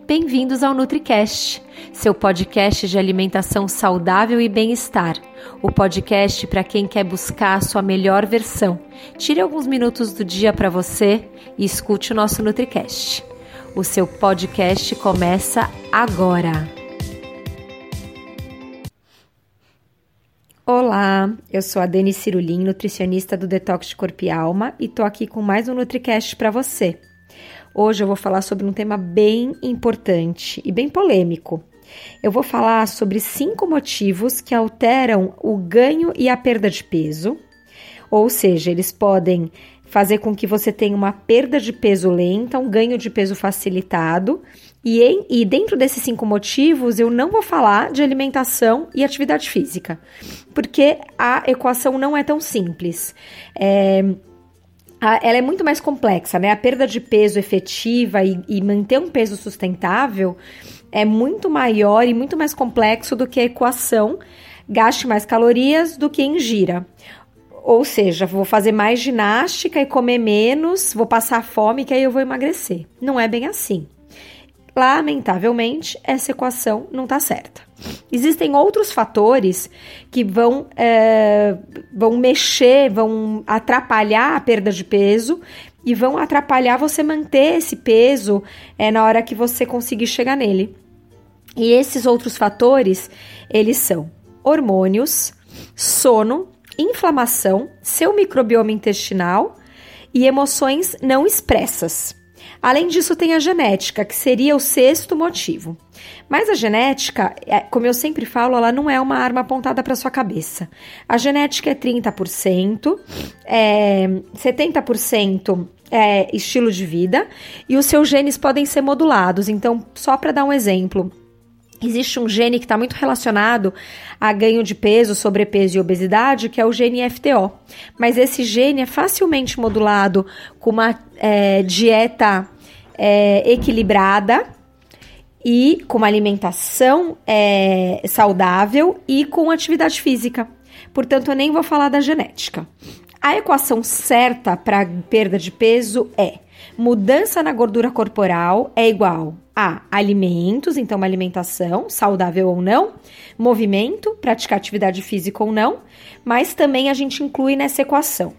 Bem-vindos ao NutriCast, seu podcast de alimentação saudável e bem-estar. O podcast para quem quer buscar a sua melhor versão. Tire alguns minutos do dia para você e escute o nosso NutriCast. O seu podcast começa agora. Olá, eu sou a Dani Cirulim, nutricionista do Detox de Corpo e Alma, e tô aqui com mais um NutriCast para você. Hoje eu vou falar sobre um tema bem importante e bem polêmico. Eu vou falar sobre cinco motivos que alteram o ganho e a perda de peso, ou seja, eles podem fazer com que você tenha uma perda de peso lenta, um ganho de peso facilitado. E, em, e dentro desses cinco motivos, eu não vou falar de alimentação e atividade física, porque a equação não é tão simples. É, ela é muito mais complexa, né? A perda de peso efetiva e, e, manter um peso sustentável é muito maior e muito mais complexo do que a equação gaste mais calorias do que ingira. Ou seja, vou fazer mais ginástica e comer menos, vou passar fome que aí eu vou emagrecer. Não é bem assim. Lamentavelmente, essa equação não está certa. Existem outros fatores que vão, é, vão mexer, vão atrapalhar a perda de peso e vão atrapalhar você manter esse peso é, na hora que você conseguir chegar nele. E esses outros fatores, eles são hormônios, sono, inflamação, seu microbioma intestinal e emoções não expressas. Além disso, tem a genética, que seria o sexto motivo. Mas a genética, é, como eu sempre falo, ela não é uma arma apontada para sua cabeça. A genética é 30%, é, 70% é estilo de vida e os seus genes podem ser modulados. Então, só para dar um exemplo, Existe um gene que está muito relacionado a ganho de peso, sobrepeso e obesidade, que é o gene FTO. Mas esse gene é facilmente modulado com uma é, dieta é, equilibrada e com uma alimentação é, saudável e com atividade física. Portanto, eu nem vou falar da genética. A equação certa para perda de peso é mudança na gordura corporal é igual a alimentos, então uma alimentação saudável ou não, movimento, praticar atividade física ou não, mas também a gente inclui nessa equação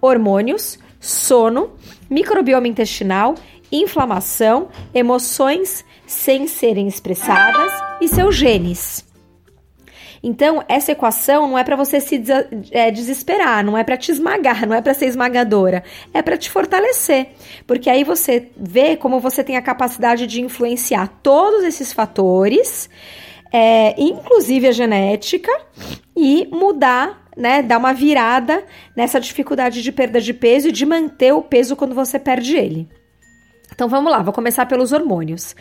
hormônios, sono, microbioma intestinal, inflamação, emoções sem serem expressadas e seus genes. Então, essa equação não é para você se é, desesperar, não é para te esmagar, não é para ser esmagadora, é para te fortalecer. Porque aí você vê como você tem a capacidade de influenciar todos esses fatores, é, inclusive a genética, e mudar, né, dar uma virada nessa dificuldade de perda de peso e de manter o peso quando você perde ele. Então vamos lá, vou começar pelos hormônios.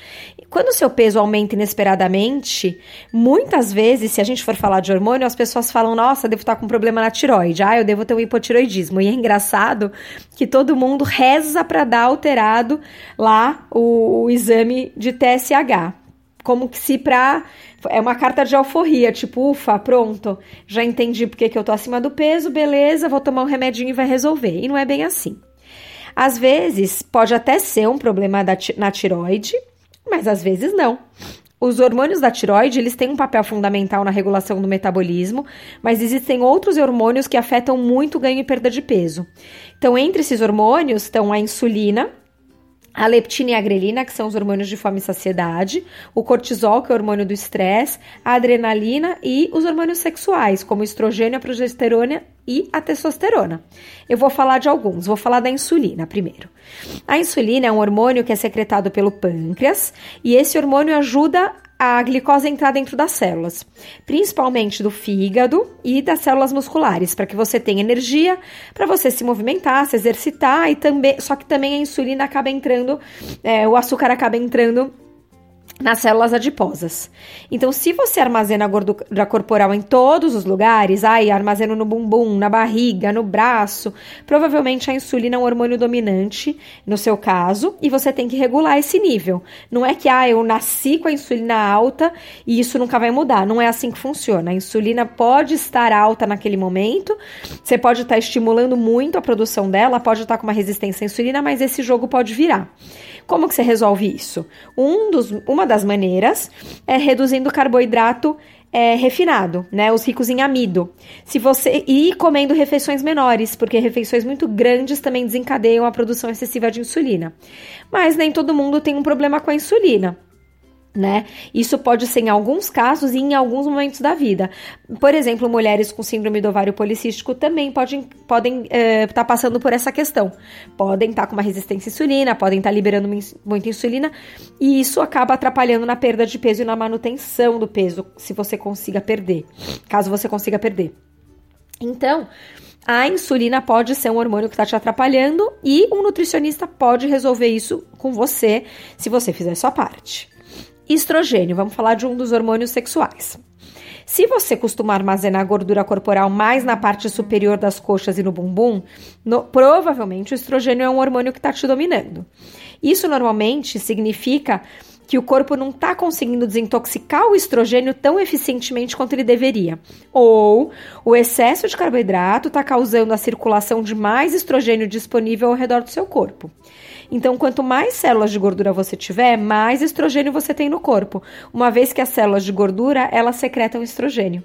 Quando o seu peso aumenta inesperadamente, muitas vezes, se a gente for falar de hormônio, as pessoas falam: "Nossa, devo estar com um problema na tiroide. Ah, eu devo ter um hipotiroidismo". E é engraçado que todo mundo reza para dar alterado lá o, o exame de TSH como se pra. É uma carta de alforria, tipo, ufa, pronto, já entendi porque que eu tô acima do peso, beleza, vou tomar um remedinho e vai resolver. E não é bem assim. Às vezes, pode até ser um problema da, na tiroide, mas às vezes não. Os hormônios da tiroide, eles têm um papel fundamental na regulação do metabolismo, mas existem outros hormônios que afetam muito o ganho e perda de peso. Então, entre esses hormônios estão a insulina, a leptina e a grelina, que são os hormônios de fome e saciedade, o cortisol, que é o hormônio do estresse, a adrenalina e os hormônios sexuais, como o estrogênio, a progesterona e a testosterona. Eu vou falar de alguns, vou falar da insulina primeiro. A insulina é um hormônio que é secretado pelo pâncreas e esse hormônio ajuda a glicose entrar dentro das células, principalmente do fígado e das células musculares, para que você tenha energia para você se movimentar, se exercitar e também, só que também a insulina acaba entrando, é, o açúcar acaba entrando nas células adiposas. Então, se você armazena a gordura corporal em todos os lugares, ai, armazeno no bumbum, na barriga, no braço, provavelmente a insulina é um hormônio dominante no seu caso e você tem que regular esse nível. Não é que, ah, eu nasci com a insulina alta e isso nunca vai mudar. Não é assim que funciona. A insulina pode estar alta naquele momento, você pode estar estimulando muito a produção dela, pode estar com uma resistência à insulina, mas esse jogo pode virar. Como que você resolve isso? Um dos, uma das maneiras é reduzindo o carboidrato é, refinado, né? Os ricos em amido. Se você e comendo refeições menores, porque refeições muito grandes também desencadeiam a produção excessiva de insulina. Mas nem todo mundo tem um problema com a insulina né? Isso pode ser em alguns casos e em alguns momentos da vida. Por exemplo, mulheres com síndrome do ovário policístico também podem estar podem, é, tá passando por essa questão. Podem estar tá com uma resistência à insulina, podem estar tá liberando muita insulina, e isso acaba atrapalhando na perda de peso e na manutenção do peso, se você consiga perder. Caso você consiga perder. Então, a insulina pode ser um hormônio que está te atrapalhando e um nutricionista pode resolver isso com você se você fizer sua parte. Estrogênio, vamos falar de um dos hormônios sexuais. Se você costuma armazenar gordura corporal mais na parte superior das coxas e no bumbum, no, provavelmente o estrogênio é um hormônio que está te dominando. Isso normalmente significa que o corpo não está conseguindo desintoxicar o estrogênio tão eficientemente quanto ele deveria. Ou o excesso de carboidrato está causando a circulação de mais estrogênio disponível ao redor do seu corpo. Então, quanto mais células de gordura você tiver, mais estrogênio você tem no corpo, uma vez que as células de gordura elas secretam estrogênio.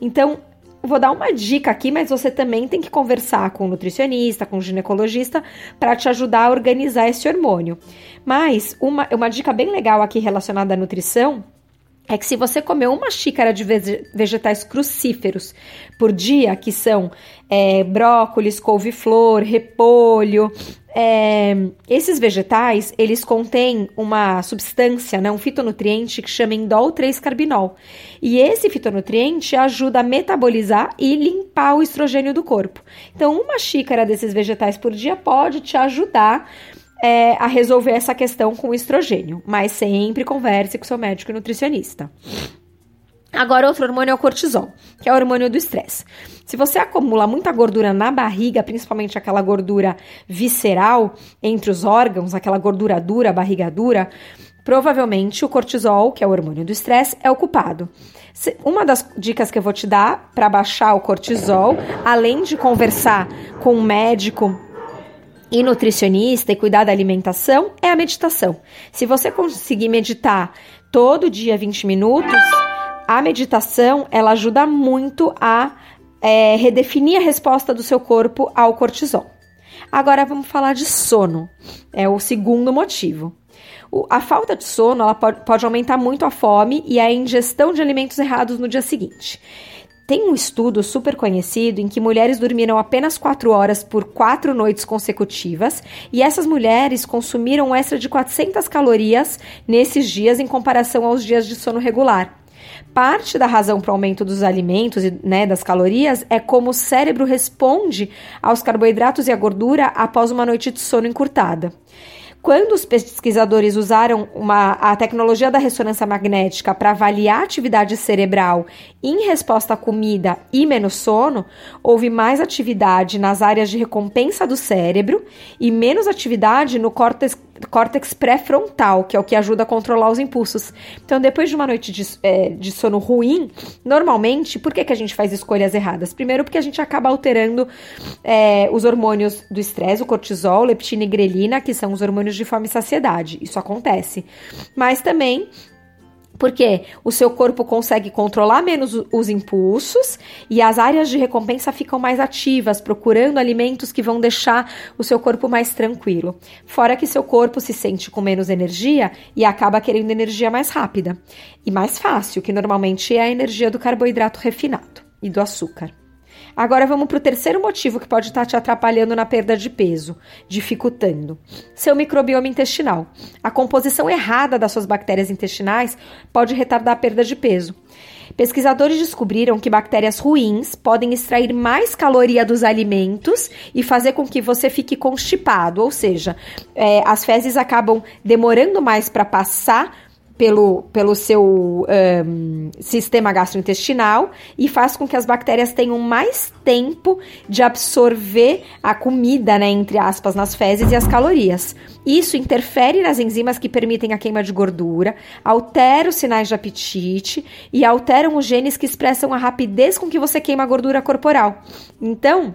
Então, vou dar uma dica aqui, mas você também tem que conversar com o nutricionista, com o ginecologista, para te ajudar a organizar esse hormônio. Mas uma, uma dica bem legal aqui relacionada à nutrição é que se você comer uma xícara de vegetais crucíferos por dia, que são é, brócolis, couve-flor, repolho, é, esses vegetais, eles contêm uma substância, né, um fitonutriente que chama indol 3-carbinol. E esse fitonutriente ajuda a metabolizar e limpar o estrogênio do corpo. Então, uma xícara desses vegetais por dia pode te ajudar é, a resolver essa questão com o estrogênio, mas sempre converse com seu médico e nutricionista. Agora, outro hormônio é o cortisol, que é o hormônio do estresse. Se você acumula muita gordura na barriga, principalmente aquela gordura visceral entre os órgãos, aquela gordura dura, barriga dura, provavelmente o cortisol, que é o hormônio do estresse, é o culpado. Uma das dicas que eu vou te dar para baixar o cortisol, além de conversar com um médico e nutricionista e cuidar da alimentação é a meditação. Se você conseguir meditar todo dia 20 minutos, a meditação ela ajuda muito a é, redefinir a resposta do seu corpo ao cortisol. Agora vamos falar de sono. É o segundo motivo. O, a falta de sono ela pode, pode aumentar muito a fome e a ingestão de alimentos errados no dia seguinte. Tem um estudo super conhecido em que mulheres dormiram apenas 4 horas por 4 noites consecutivas e essas mulheres consumiram um extra de 400 calorias nesses dias em comparação aos dias de sono regular. Parte da razão para o aumento dos alimentos e né, das calorias é como o cérebro responde aos carboidratos e à gordura após uma noite de sono encurtada. Quando os pesquisadores usaram uma, a tecnologia da ressonância magnética para avaliar a atividade cerebral em resposta à comida e menos sono, houve mais atividade nas áreas de recompensa do cérebro e menos atividade no córtex córtex pré-frontal, que é o que ajuda a controlar os impulsos. Então, depois de uma noite de, é, de sono ruim, normalmente, por que, que a gente faz escolhas erradas? Primeiro, porque a gente acaba alterando é, os hormônios do estresse, o cortisol, leptina e grelina, que são os hormônios de fome e saciedade. Isso acontece. Mas também porque o seu corpo consegue controlar menos os impulsos e as áreas de recompensa ficam mais ativas, procurando alimentos que vão deixar o seu corpo mais tranquilo. Fora que seu corpo se sente com menos energia e acaba querendo energia mais rápida e mais fácil, que normalmente é a energia do carboidrato refinado e do açúcar. Agora vamos para o terceiro motivo que pode estar te atrapalhando na perda de peso, dificultando. Seu microbioma intestinal. A composição errada das suas bactérias intestinais pode retardar a perda de peso. Pesquisadores descobriram que bactérias ruins podem extrair mais caloria dos alimentos e fazer com que você fique constipado, ou seja, é, as fezes acabam demorando mais para passar pelo, pelo seu um, sistema gastrointestinal e faz com que as bactérias tenham mais tempo de absorver a comida, né, entre aspas, nas fezes e as calorias. Isso interfere nas enzimas que permitem a queima de gordura, altera os sinais de apetite e alteram os genes que expressam a rapidez com que você queima a gordura corporal. Então,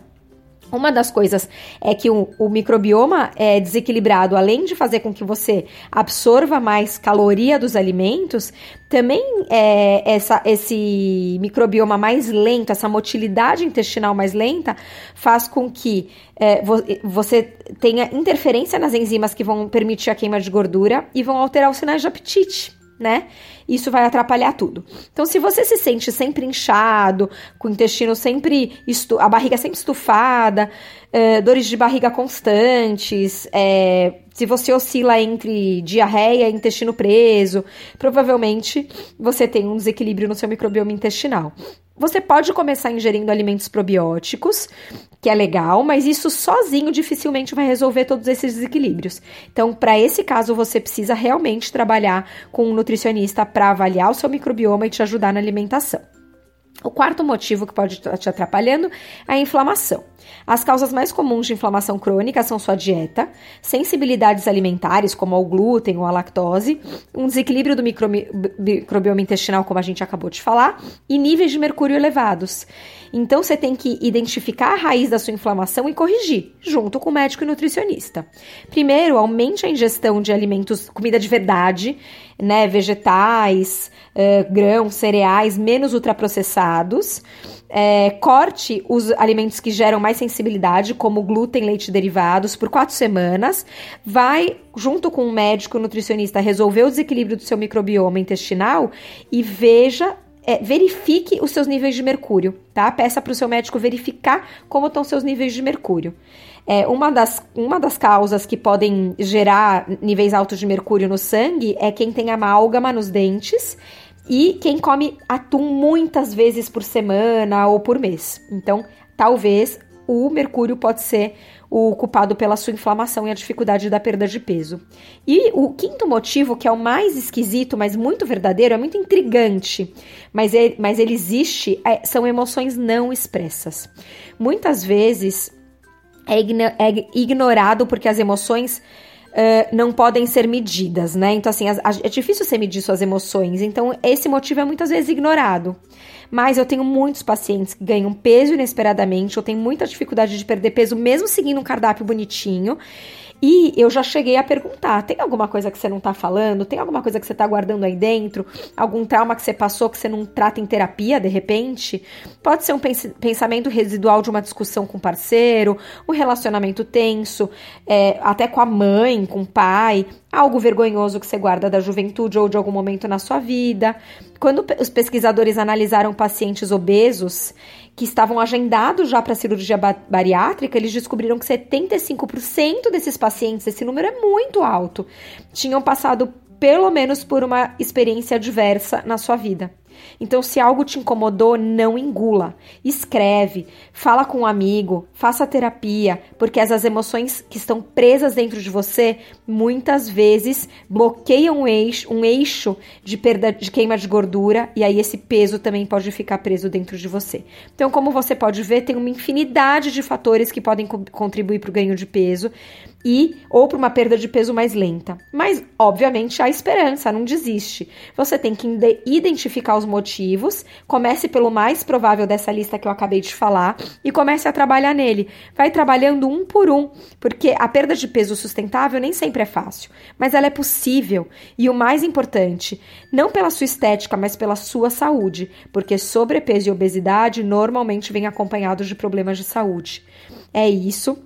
Uma das coisas é que o, o, microbioma é desequilibrado, além de fazer com que você absorva mais caloria dos alimentos, também é, essa, esse microbioma mais lento, essa motilidade intestinal mais lenta, faz com que é, você tenha interferência nas enzimas que vão permitir a queima de gordura e vão alterar os sinais de apetite né? Isso vai atrapalhar tudo. Então, se você se sente sempre inchado, com o intestino sempre, a barriga sempre estufada, é, dores de barriga constantes, é, se você oscila entre diarreia e intestino preso, provavelmente você tem um desequilíbrio no seu microbioma intestinal. Você pode começar ingerindo alimentos probióticos, que é legal, mas isso sozinho dificilmente vai resolver todos esses desequilíbrios. Então, para esse caso, você precisa realmente trabalhar com um nutricionista para avaliar o seu microbioma e te ajudar na alimentação. O quarto motivo que pode estar te atrapalhando é a inflamação. As causas mais comuns de inflamação crônica são sua dieta, sensibilidades alimentares, como ao glúten ou à lactose, um desequilíbrio do micro microbioma intestinal, como a gente acabou de falar, e níveis de mercúrio elevados. Então você tem que identificar a raiz da sua inflamação e corrigir, junto com o médico e nutricionista. Primeiro, aumente a ingestão de alimentos, comida de verdade, né, vegetais, uh, grãos, cereais, menos ultraprocessados. É, corte os alimentos que geram mais sensibilidade, como glúten, leite derivados, por quatro semanas. Vai, junto com um médico nutricionista, resolver o desequilíbrio do seu microbioma intestinal e veja é, verifique os seus níveis de mercúrio, tá? Peça para o seu médico verificar como estão seus níveis de mercúrio. É, uma, das, uma das causas que podem gerar níveis altos de mercúrio no sangue é quem tem amálgama nos dentes e quem come atum muitas vezes por semana ou por mês. Então, talvez o mercúrio pode ser o culpado pela sua inflamação e a dificuldade da perda de peso. E o quinto motivo, que é o mais esquisito, mas muito verdadeiro, é muito intrigante, mas ele, mas ele existe, é, são emoções não expressas. Muitas vezes é, é ignorado porque as emoções uh, não podem ser medidas, né? Então, assim, as, as, é difícil você medir suas emoções. Então, esse motivo é muitas vezes ignorado. Mas eu tenho muitos pacientes que ganham peso inesperadamente, eu tenho muita dificuldade de perder peso, mesmo seguindo um cardápio bonitinho. E eu já cheguei a perguntar: tem alguma coisa que você não tá falando? Tem alguma coisa que você tá guardando aí dentro? Algum trauma que você passou que você não trata em terapia de repente? Pode ser um pensamento residual de uma discussão com o parceiro, um relacionamento tenso, é, até com a mãe, com o pai, algo vergonhoso que você guarda da juventude ou de algum momento na sua vida. Quando os pesquisadores analisaram pacientes obesos, que estavam agendados já para cirurgia bariátrica, eles descobriram que 75% desses pacientes, esse número é muito alto, tinham passado pelo menos por uma experiência adversa na sua vida. Então, se algo te incomodou, não engula. Escreve, fala com um amigo, faça terapia, porque essas emoções que estão presas dentro de você muitas vezes bloqueiam um eixo, um eixo de perda de queima de gordura e aí esse peso também pode ficar preso dentro de você. Então, como você pode ver, tem uma infinidade de fatores que podem co contribuir para o ganho de peso e ou para uma perda de peso mais lenta. Mas, obviamente, há esperança, não desiste. Você tem que identificar os motivos, comece pelo mais provável dessa lista que eu acabei de falar e comece a trabalhar nele. Vai trabalhando um por um, porque a perda de peso sustentável nem sempre é fácil, mas ela é possível. E o mais importante, não pela sua estética, mas pela sua saúde, porque sobrepeso e obesidade normalmente vêm acompanhados de problemas de saúde. É isso.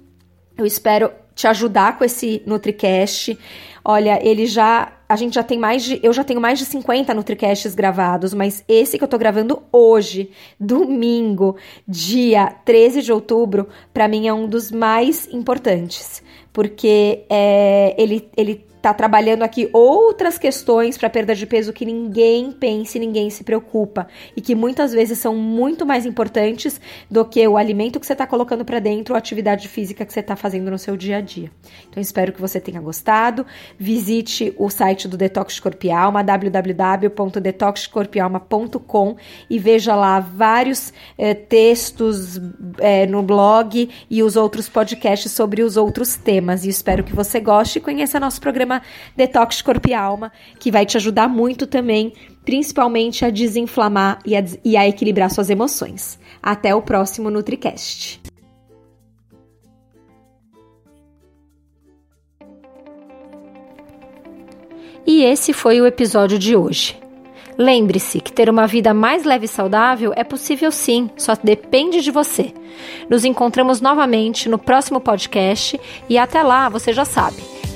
Eu espero te ajudar com esse NutriCast. Olha, ele já. A gente já tem mais de. Eu já tenho mais de 50 NutriCasts gravados, mas esse que eu tô gravando hoje, domingo, dia 13 de outubro, para mim é um dos mais importantes. Porque é, ele, ele tá trabalhando aqui outras questões para perda de peso que ninguém pensa e ninguém se preocupa e que muitas vezes são muito mais importantes do que o alimento que você está colocando para dentro ou a atividade física que você está fazendo no seu dia a dia. Então espero que você tenha gostado. Visite o site do Detox Corpialma, www.detoxcorpialma.com e veja lá vários eh, textos eh, no blog e os outros podcasts sobre os outros temas. E espero que você goste e conheça nosso programa Detox Corpo e Alma, que vai te ajudar muito também, principalmente a desinflamar e a, e a equilibrar suas emoções. Até o próximo NutriCast. E esse foi o episódio de hoje. Lembre-se que ter uma vida mais leve e saudável é possível sim, só depende de você. Nos encontramos novamente no próximo podcast e até lá, você já sabe.